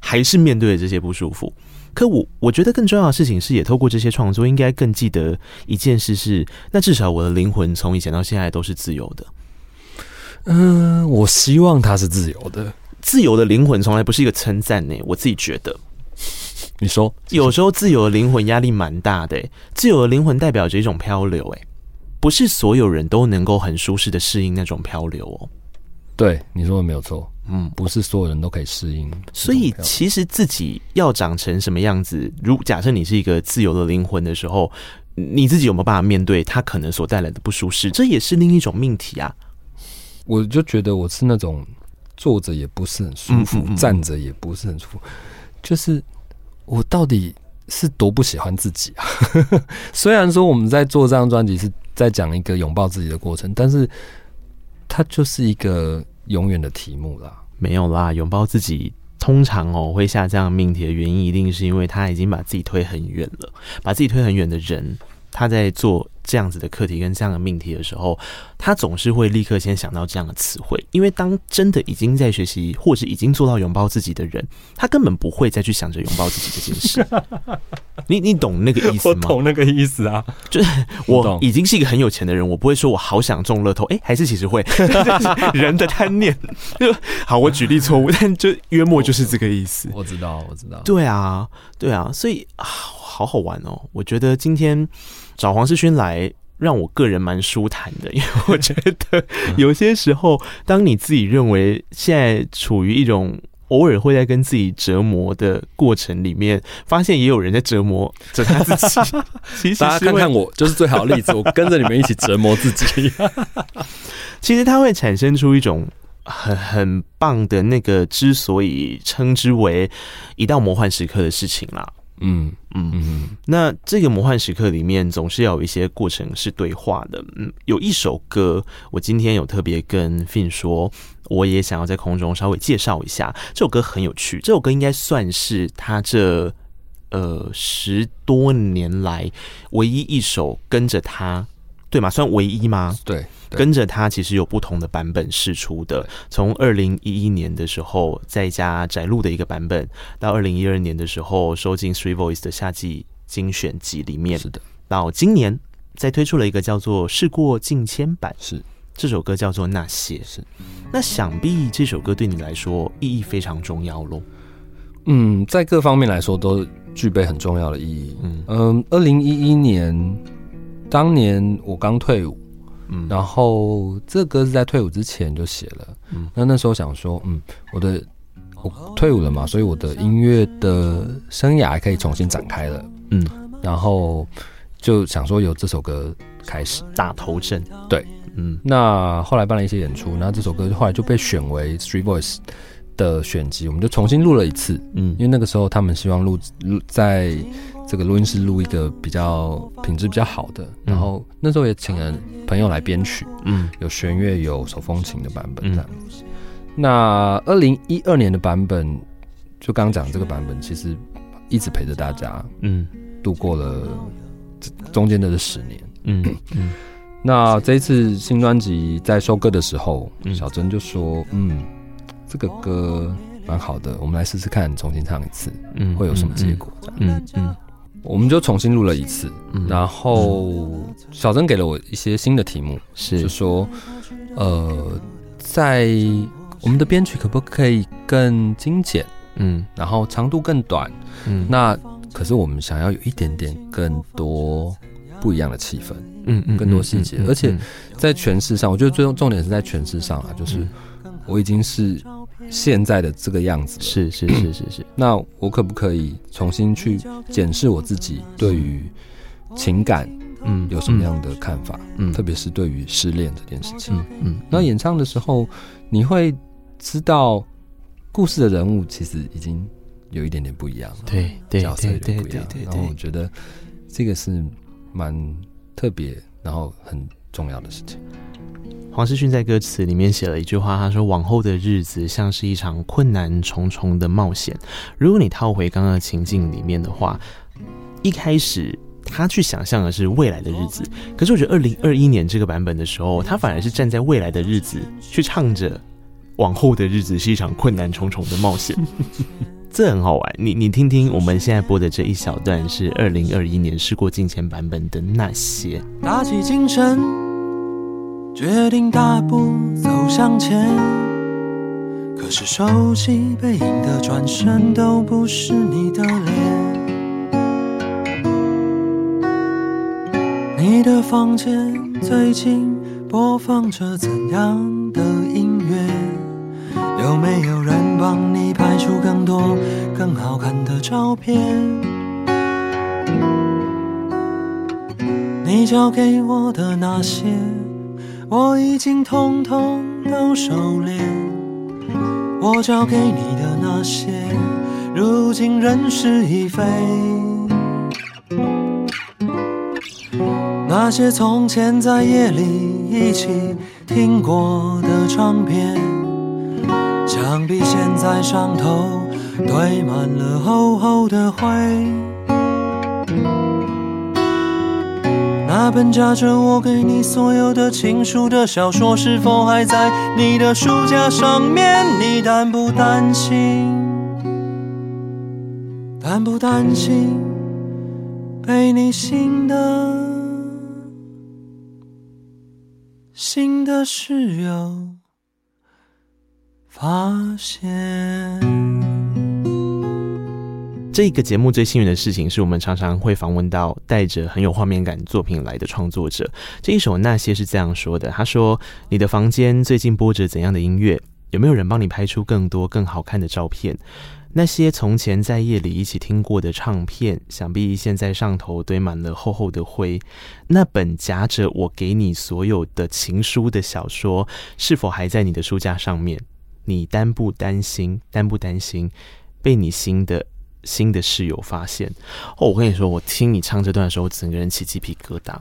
还是面对了这些不舒服。可我我觉得更重要的事情是，也透过这些创作，应该更记得一件事是，那至少我的灵魂从以前到现在都是自由的。嗯，我希望它是自由的。自由的灵魂从来不是一个称赞呢，我自己觉得。你说，有时候自由的灵魂压力蛮大的，自由的灵魂代表着一种漂流，哎。不是所有人都能够很舒适的适应那种漂流哦。对，你说的没有错。嗯，不是所有人都可以适应。所以，其实自己要长成什么样子，如假设你是一个自由的灵魂的时候，你自己有没有办法面对它可能所带来的不舒适？这也是另一种命题啊。我就觉得我是那种坐着也不是很舒服，嗯嗯嗯，站着也不是很舒服，就是我到底是多不喜欢自己啊。虽然说我们在做这张专辑是。在讲一个拥抱自己的过程，但是它就是一个永远的题目啦。没有啦，拥抱自己通常哦会下这样命题的原因，一定是因为他已经把自己推很远了。把自己推很远的人，他在做这样子的课题跟这样的命题的时候，他总是会立刻先想到这样的词汇，因为当真的已经在学习或是已经做到拥抱自己的人，他根本不会再去想着拥抱自己这件事。你你懂那个意思吗？我懂那个意思啊，就是我已经是一个很有钱的人，我不会说我好想中乐透，哎、欸，还是其实会 人的贪念。好，我举例错误，但就约莫就是这个意思。我知道，我知道。对啊，对啊，所以啊，好好玩哦。我觉得今天找黄世勋来，让我个人蛮舒坦的，因为我觉得有些时候，当你自己认为现在处于一种偶尔会在跟自己折磨的过程里面，发现也有人在折磨着他自己。其实大家看看我，就是最好的例子。我跟着你们一起折磨自己。其实它会产生出一种很很棒的那个，之所以称之为一道魔幻时刻的事情啦。嗯嗯嗯，那这个魔幻时刻里面总是要有一些过程是对话的。嗯，有一首歌，我今天有特别跟 Fin 说，我也想要在空中稍微介绍一下。这首歌很有趣，这首歌应该算是他这呃十多年来唯一一首跟着他，对嘛？算唯一吗？对。跟着他，其实有不同的版本释出的。从二零一一年的时候，再加宅路的一个版本，到二零一二年的时候，收进 Three Voice 的夏季精选集里面。是的。到今年，再推出了一个叫做《事过境迁》版。是。这首歌叫做《那些》。是。那想必这首歌对你来说意义非常重要喽。嗯，在各方面来说都具备很重要的意义。嗯嗯，二零一一年，当年我刚退伍。嗯，然后这歌是在退伍之前就写了。嗯，那那时候想说，嗯，我的我退伍了嘛，所以我的音乐的生涯可以重新展开了。嗯，然后就想说由这首歌开始打头阵。对，嗯，那后来办了一些演出，那这首歌后来就被选为 Three Voice 的选集，我们就重新录了一次。嗯，因为那个时候他们希望录录在。这个录音室录一个比较品质比较好的，然后那时候也请了朋友来编曲，嗯，有弦乐有手风琴的版本这样。那二零一二年的版本，就刚刚讲这个版本，其实一直陪着大家，嗯，度过了中间的这十年，嗯嗯。那这一次新专辑在收歌的时候，小珍就说，嗯，这个歌蛮好的，我们来试试看，重新唱一次，嗯，会有什么结果？这样，嗯嗯。我们就重新录了一次，嗯、然后小曾给了我一些新的题目，是。就说，呃，在我们的编曲可不可以更精简？嗯，然后长度更短，嗯，那可是我们想要有一点点更多不一样的气氛，嗯嗯，更多细节，而且在诠释上，我觉得最重重点是在诠释上啊，就是我已经是。现在的这个样子是是是是是，那我可不可以重新去检视我自己对于情感，嗯，有什么样的看法？嗯，特别是对于失恋这件事情，嗯嗯。那演唱的时候，你会知道故事的人物其实已经有一点点不一样了，对对角色有点不一样。然后我觉得这个是蛮特别，然后很重要的事情。黄世勋在歌词里面写了一句话，他说：“往后的日子像是一场困难重重的冒险。”如果你套回刚刚的情境里面的话，一开始他去想象的是未来的日子，可是我觉得二零二一年这个版本的时候，他反而是站在未来的日子去唱着“往后的日子是一场困难重重的冒险”，这很好玩。你你听听，我们现在播的这一小段是二零二一年事过境迁版本的那些，打起精神。决定大步走向前，可是熟悉背影的转身都不是你的脸。你的房间最近播放着怎样的音乐？有没有人帮你拍出更多更好看的照片？你交给我的那些。我已经通通都收敛，我交给你的那些，如今人事已非。那些从前在夜里一起听过的唱片，想必现在上头堆满了厚厚的灰。那本夹着我给你所有的情书的小说，是否还在你的书架上面？你担不担心？担不担心被你新的新的室友发现？这个节目最幸运的事情是我们常常会访问到带着很有画面感作品来的创作者。这一首《那些》是这样说的：“他说，你的房间最近播着怎样的音乐？有没有人帮你拍出更多更好看的照片？那些从前在夜里一起听过的唱片，想必现在上头堆满了厚厚的灰。那本夹着我给你所有的情书的小说，是否还在你的书架上面？你担不担心？担不担心被你新的？”新的室友发现哦，我跟你说，我听你唱这段的时候，我整个人起鸡皮疙瘩。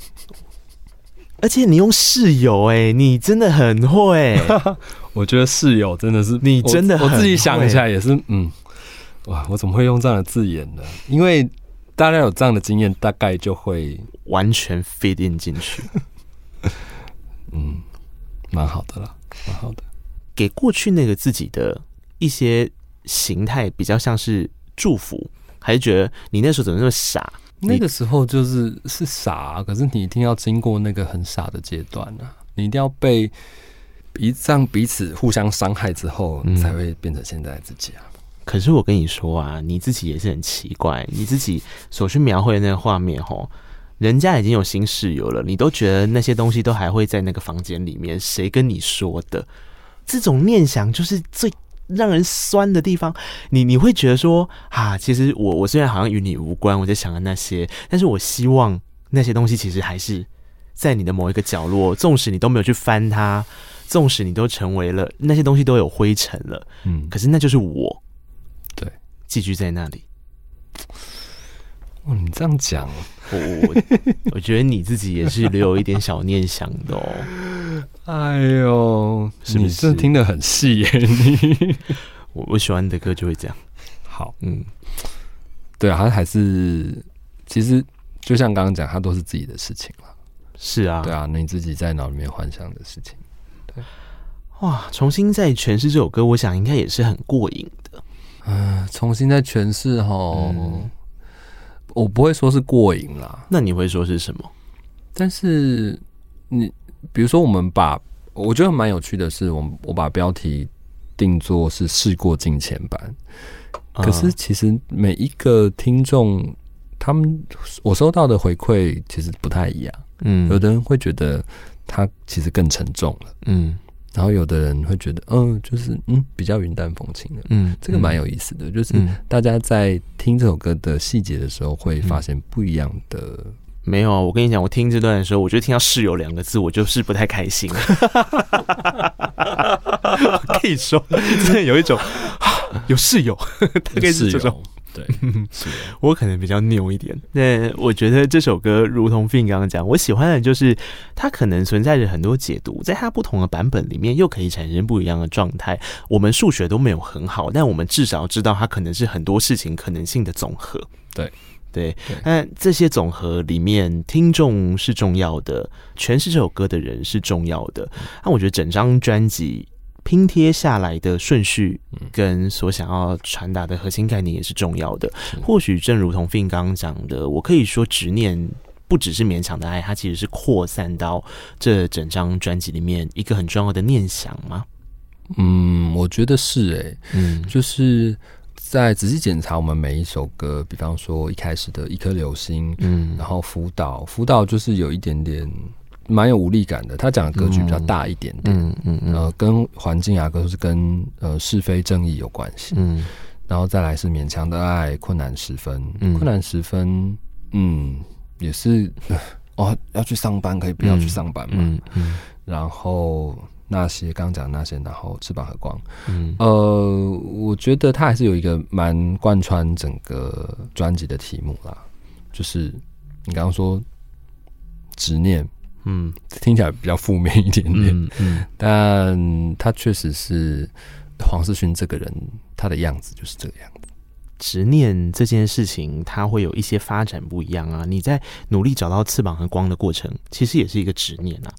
而且你用室友，哎，你真的很会。我觉得室友真的是你真的我自己想一下也是，嗯，哇，我怎么会用这样的字眼呢？因为大家有这样的经验，大概就会完全 fit in 进去。嗯，蛮好的啦，蛮好的。给过去那个自己的一些。形态比较像是祝福，还是觉得你那时候怎么那么傻？那个时候就是是傻，可是你一定要经过那个很傻的阶段啊！你一定要被一让彼此互相伤害之后，你才会变成现在的自己啊！嗯。可是我跟你说啊，你自己也是很奇怪，你自己所去描绘的那个画面，吼，人家已经有新室友了，你都觉得那些东西都还会在那个房间里面，谁跟你说的？这种念想就是最。让人酸的地方，你你会觉得说啊，其实我我虽然好像与你无关，我在想的那些，但是我希望那些东西其实还是在你的某一个角落，纵使你都没有去翻它，纵使你都成为了那些东西都有灰尘了，嗯，可是那就是我，对，寄居在那里。哦，你这样讲，我我 我觉得你自己也是留有一点小念想的哦。哎呦，是不是听得很细耶？你我我喜欢你的歌就会这样。好，嗯，对啊，他还是其实就像刚刚讲，他都是自己的事情了。是啊，对啊，你自己在脑里面幻想的事情。对，哇，重新再诠释这首歌，我想应该也是很过瘾的。嗯，重新再诠释哈。嗯我不会说是过瘾啦，那你会说是什么？但是你比如说，我们把我觉得蛮有趣的是，我们我把标题定做是“事过境迁版”，可是其实每一个听众他们我收到的回馈其实不太一样，嗯，有的人会觉得他其实更沉重了，嗯。然后有的人会觉得，嗯，就是嗯，比较云淡风轻的，嗯，这个蛮有意思的，嗯、就是大家在听这首歌的细节的时候，会发现不一样的。嗯、没有啊，我跟你讲，我听这段的时候，我就听到“室友”两个字，我就是不太开心。我 可以说，真的有一种有室友，大概是这种。对，我可能比较牛一点。那我觉得这首歌，如同 Fin 刚刚讲，我喜欢的就是它可能存在着很多解读，在它不同的版本里面，又可以产生不一样的状态。我们数学都没有很好，但我们至少知道它可能是很多事情可能性的总和。对对，那这些总和里面，听众是重要的，诠释这首歌的人是重要的。那我觉得整张专辑。拼贴下来的顺序跟所想要传达的核心概念也是重要的。或许正如同 Fin 刚刚讲的，我可以说执念不只是勉强的爱，它其实是扩散到这整张专辑里面一个很重要的念想吗？嗯，我觉得是诶、欸，嗯，就是在仔细检查我们每一首歌，比方说一开始的一颗流星，嗯，然后辅导，辅导就是有一点点。蛮有无力感的，他讲的格局比较大一点点，嗯嗯，嗯。呃，跟环境啊，都是跟呃是非正义有关系，嗯，然后再来是勉强的爱，困难时分，嗯、困难时分，嗯，也是 哦，要去上班可以不要去上班嘛，嗯。然后那些刚讲那些，然后翅膀和光，嗯，呃，我觉得他还是有一个蛮贯穿整个专辑的题目啦，就是你刚刚说执念。嗯，听起来比较负面一点点，嗯，嗯，但他确实是黄世勋这个人，他的样子就是这个样子。执念这件事情，它会有一些发展不一样啊。你在努力找到翅膀和光的过程，其实也是一个执念啊。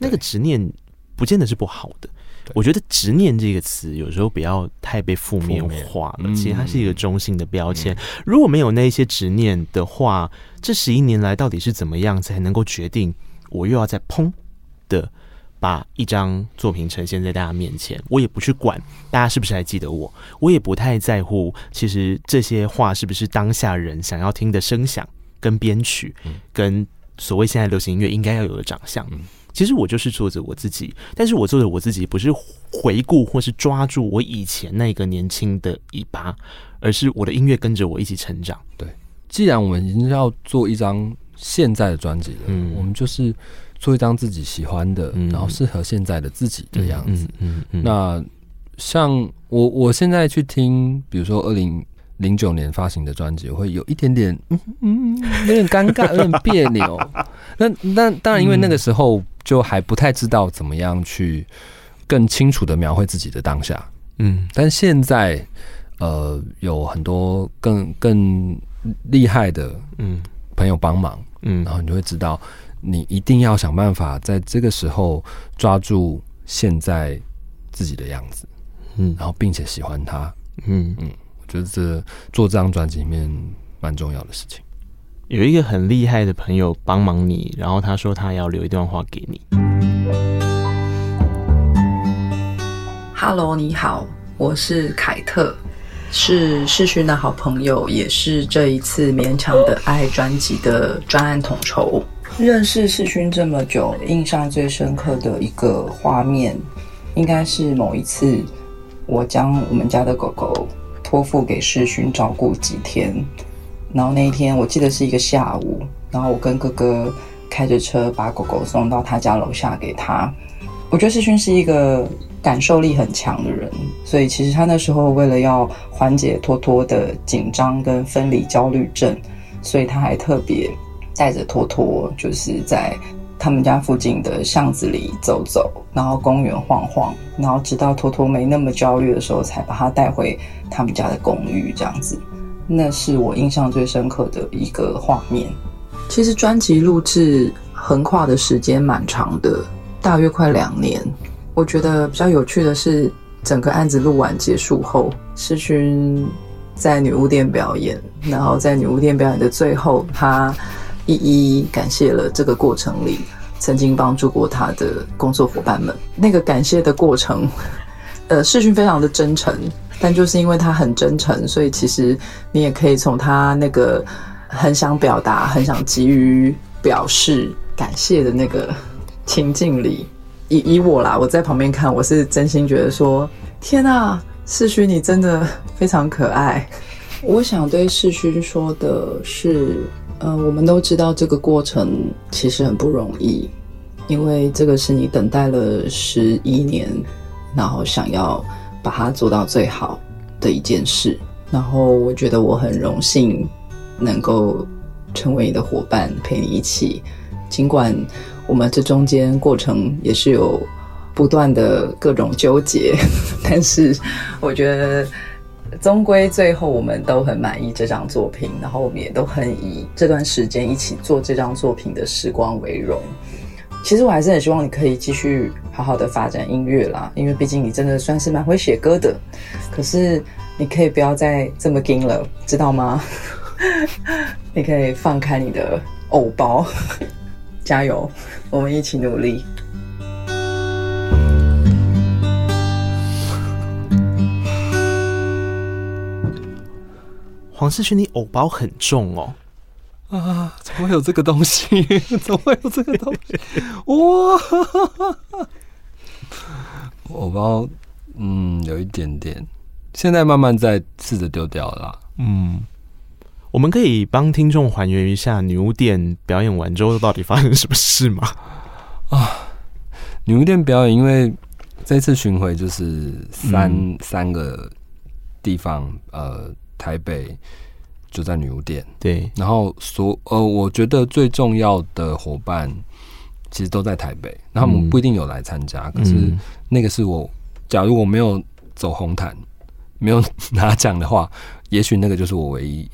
那个执念不见得是不好的。我觉得“执念”这个词有时候不要太被负面化了，其实它是一个中性的标签。如果没有那一些执念的话，这十一年来到底是怎么样才能够决定我又要再砰的？把一张作品呈现在大家面前，我也不去管大家是不是还记得我，我也不太在乎。其实这些话是不是当下人想要听的声响、跟编曲、跟所谓现在流行音乐应该要有的长相。其实我就是做着我自己，但是我做着我自己，不是回顾或是抓住我以前那个年轻的尾巴，而是我的音乐跟着我一起成长。对，既然我们已经要做一张现在的专辑了，嗯，我们就是。做一张自己喜欢的，然后适合现在的自己的样子。嗯嗯，那像我，我现在去听，比如说二零零九年发行的专辑，会有一点点，嗯嗯，有点尴尬，有点别扭。那那当然，因为那个时候就还不太知道怎么样去更清楚的描绘自己的当下。嗯，但现在呃有很多更更厉害的嗯朋友帮忙，嗯，然后你就会知道。你一定要想办法在这个时候抓住现在自己的样子，嗯，然后并且喜欢他，嗯嗯，我觉得这做这张专辑里面蛮重要的事情。有一个很厉害的朋友帮忙你，然后他说他要留一段话给你。Hello，你好，我是凯特，是世勋的好朋友，也是这一次勉强的爱专辑的专案统筹。认识世勋这么久，印象最深刻的一个画面，应该是某一次我将我们家的狗狗托付给世勋照顾几天，然后那一天我记得是一个下午，然后我跟哥哥开着车把狗狗送到他家楼下给他。我觉得世勋是一个感受力很强的人，所以其实他那时候为了要缓解托托的紧张跟分离焦虑症，所以他还特别。带着托托，就是在他们家附近的巷子里走走，然后公园晃晃，然后直到托托没那么焦虑的时候，才把他带回他们家的公寓。这样子，那是我印象最深刻的一个画面。其实专辑录制横跨的时间蛮长的，大约快两年。我觉得比较有趣的是，整个案子录完结束后，世勋在女巫店表演，然后在女巫店表演的最后，他。一一感谢了这个过程里曾经帮助过他的工作伙伴们。那个感谢的过程，呃，世勋非常的真诚，但就是因为他很真诚，所以其实你也可以从他那个很想表达、很想急于表示感谢的那个情境里，以以我啦，我在旁边看，我是真心觉得说，天啊，世勋你真的非常可爱。我想对世勋说的是。嗯、我们都知道这个过程其实很不容易，因为这个是你等待了十一年，然后想要把它做到最好的一件事。然后我觉得我很荣幸能够成为你的伙伴，陪你一起。尽管我们这中间过程也是有不断的各种纠结，但是我觉得。终归最后，我们都很满意这张作品，然后我们也都很以这段时间一起做这张作品的时光为荣。其实我还是很希望你可以继续好好的发展音乐啦，因为毕竟你真的算是蛮会写歌的。可是你可以不要再这么硬了，知道吗？你可以放开你的偶包，加油，我们一起努力。黄世勋，你偶包很重哦！啊，怎么会有这个东西？怎么会有这个东西？哇！偶包，嗯，有一点点。现在慢慢在试着丢掉了。嗯，我们可以帮听众还原一下女巫店表演完之后到底发生什么事吗？啊，女巫店表演，因为这次巡回就是三、嗯、三个地方，呃。台北就在女巫店，对。然后所呃，我觉得最重要的伙伴其实都在台北，那他们不一定有来参加。嗯、可是那个是我，假如我没有走红毯，没有 拿奖的话，也许那个就是我唯一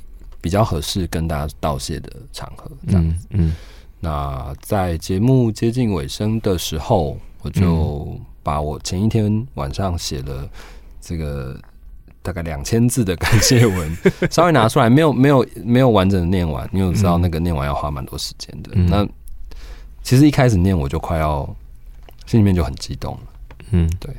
比较合适跟大家道谢的场合，这样子。嗯，嗯那在节目接近尾声的时候，我就把我前一天晚上写了这个大概两千字的感谢文 稍微拿出来，没有没有没有完整的念完，因为我知道那个念完要花蛮多时间的。嗯、那其实一开始念我就快要心里面就很激动了。嗯，对。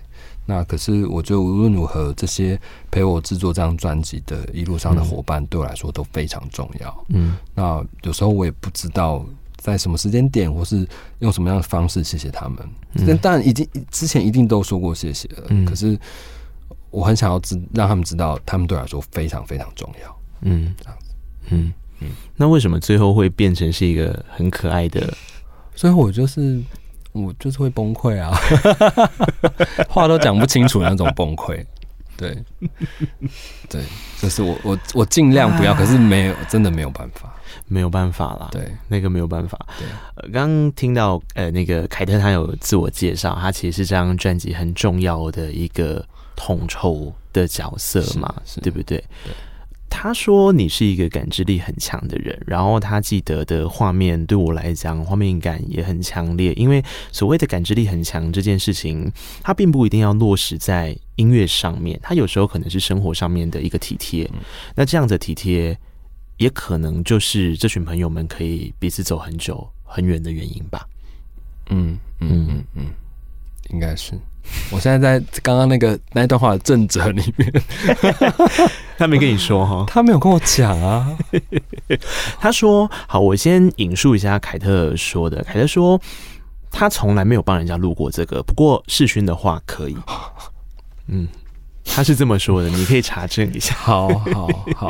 那可是，我觉得无论如何，这些陪我制作这张专辑的一路上的伙伴，对我来说都非常重要。嗯，那有时候我也不知道在什么时间点，或是用什么样的方式谢谢他们。但当然，已经之前一定都说过谢谢了。嗯，可是我很想要知让他们知道，他们对我来说非常非常重要。嗯，这样子。嗯嗯。那为什么最后会变成是一个很可爱的？所以我就是。我就是会崩溃啊，话都讲不清楚那种崩溃。对，对，就是我我我尽量不要，可是没有，真的没有办法，没有办法啦。对，那个没有办法。对，呃，刚刚听到呃，那个凯特他有自我介绍，他其实是这张专辑很重要的一个统筹的角色嘛，对不对？对。他说：“你是一个感知力很强的人，然后他记得的画面对我来讲，画面感也很强烈。因为所谓的感知力很强这件事情，它并不一定要落实在音乐上面，它有时候可能是生活上面的一个体贴。嗯、那这样的体贴，也可能就是这群朋友们可以彼此走很久很远的原因吧。嗯”嗯嗯嗯嗯，应该是。我现在在刚刚那个那一段话的正则里面，他没跟你说哈，他没有跟我讲啊。他说：“好，我先引述一下凯特说的。凯特说，他从来没有帮人家录过这个，不过世勋的话可以。嗯，他是这么说的，你可以查证一下。好好好。”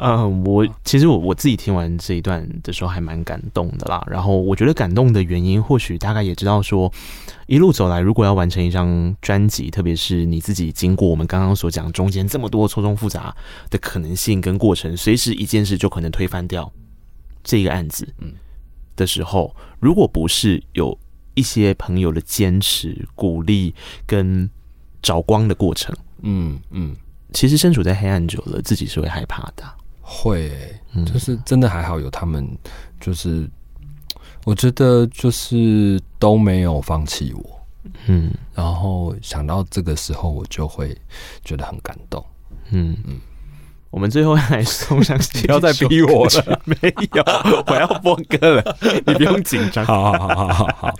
嗯，我其实我我自己听完这一段的时候还蛮感动的啦。然后我觉得感动的原因，或许大概也知道说，一路走来，如果要完成一张专辑，特别是你自己经过我们刚刚所讲中间这么多错综复杂的可能性跟过程，随时一件事就可能推翻掉这个案子，嗯，的时候，如果不是有一些朋友的坚持、鼓励跟找光的过程，嗯嗯，其实身处在黑暗久了，自己是会害怕的。会、欸，就是真的还好有他们，就是我觉得就是都没有放弃我，嗯，然后想到这个时候，我就会觉得很感动，嗯。嗯。我们最后来送上，不要再逼我了。没有，我要播歌了，你不用紧张。好好好好好好。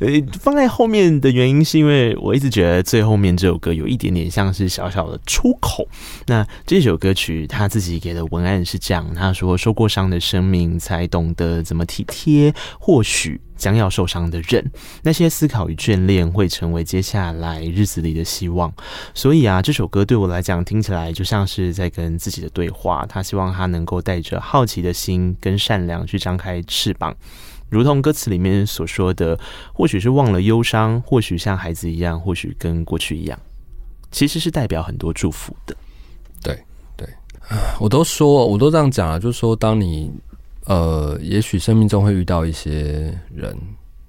呃，放在后面的原因是因为我一直觉得最后面这首歌有一点点像是小小的出口。那这首歌曲他自己给的文案是这样，他说：“受过伤的生命才懂得怎么体贴，或许。”将要受伤的人，那些思考与眷恋会成为接下来日子里的希望。所以啊，这首歌对我来讲听起来就像是在跟自己的对话。他希望他能够带着好奇的心跟善良去张开翅膀，如同歌词里面所说的，或许是忘了忧伤，或许像孩子一样，或许跟过去一样，其实是代表很多祝福的。对对，我都说，我都这样讲了，就是说，当你。呃，也许生命中会遇到一些人，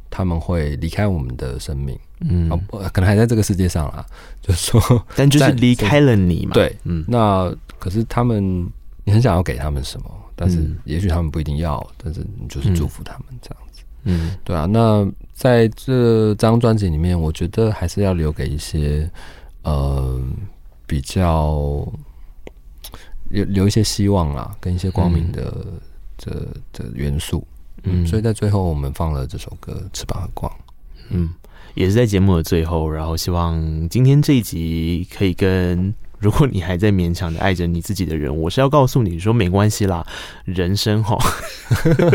他们会离开我们的生命，嗯，可能还在这个世界上啦。就是说，但就是离开了你嘛，对，嗯。那可是他们，你很想要给他们什么？但是也许他们不一定要，但是你就是祝福他们这样子，嗯，对啊。那在这张专辑里面，我觉得还是要留给一些呃比较留留一些希望啦，跟一些光明的。这的元素，嗯，所以在最后我们放了这首歌《翅膀和光》，嗯，也是在节目的最后，然后希望今天这一集可以跟 如果你还在勉强的爱着你自己的人，我是要告诉你说没关系啦，人生哈，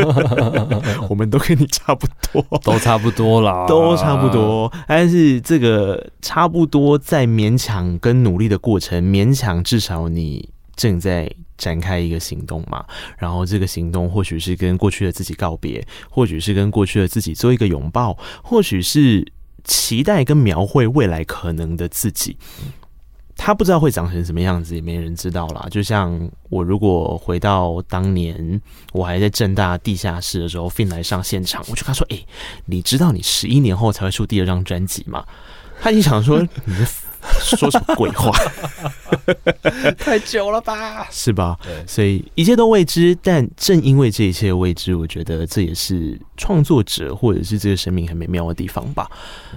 我们都跟你差不多，都差不多啦，都差不多，但是这个差不多在勉强跟努力的过程，勉强至少你正在。展开一个行动嘛，然后这个行动或许是跟过去的自己告别，或许是跟过去的自己做一个拥抱，或许是期待跟描绘未来可能的自己。他不知道会长成什么样子，也没人知道啦。就像我如果回到当年我还在正大地下室的时候，Fin 来上现场，我就跟他说：“哎、你知道你十一年后才会出第二张专辑吗？”他一想说：“你 说什么鬼话？太久了吧？是吧？所以一切都未知，但正因为这一切未知，我觉得这也是创作者或者是这个生命很美妙的地方吧。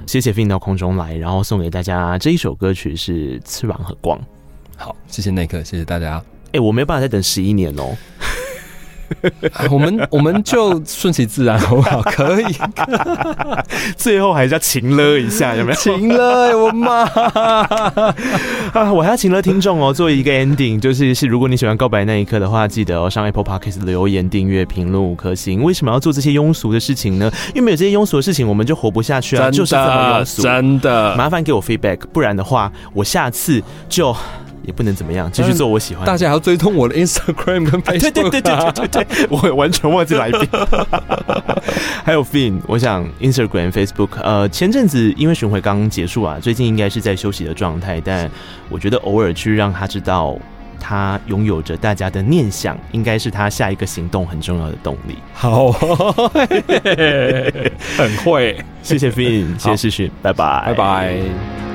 谢谢 Fin 到空中来，然后送给大家这一首歌曲是《翅膀和光》。好，谢谢内克，谢谢大家。哎、欸，我没办法再等十一年哦。我们我们就顺其自然好不好？可以，最后还是要勤了一下，有没有？情勒、欸，我妈 啊！我还要请了听众哦。作为一个 ending，就是是如果你喜欢告白那一刻的话，记得哦上 Apple Podcast 留言、订阅、评论五颗星。为什么要做这些庸俗的事情呢？因为没有这些庸俗的事情，我们就活不下去啊！就是这么庸俗，真的。麻烦给我 feedback，不然的话，我下次就。也不能怎么样，继续做我喜欢。大家还要追踪我的 Instagram 跟 Facebook，啊。对对对对对对对，我完全忘记来宾。还有 Fin，我想 Instagram、Facebook，呃，前阵子因为巡回刚刚结束啊，最近应该是在休息的状态。但我觉得偶尔去让他知道他拥有着大家的念想，应该是他下一个行动很重要的动力。好，很会，谢谢 Fin，谢谢世勋，拜拜，拜拜。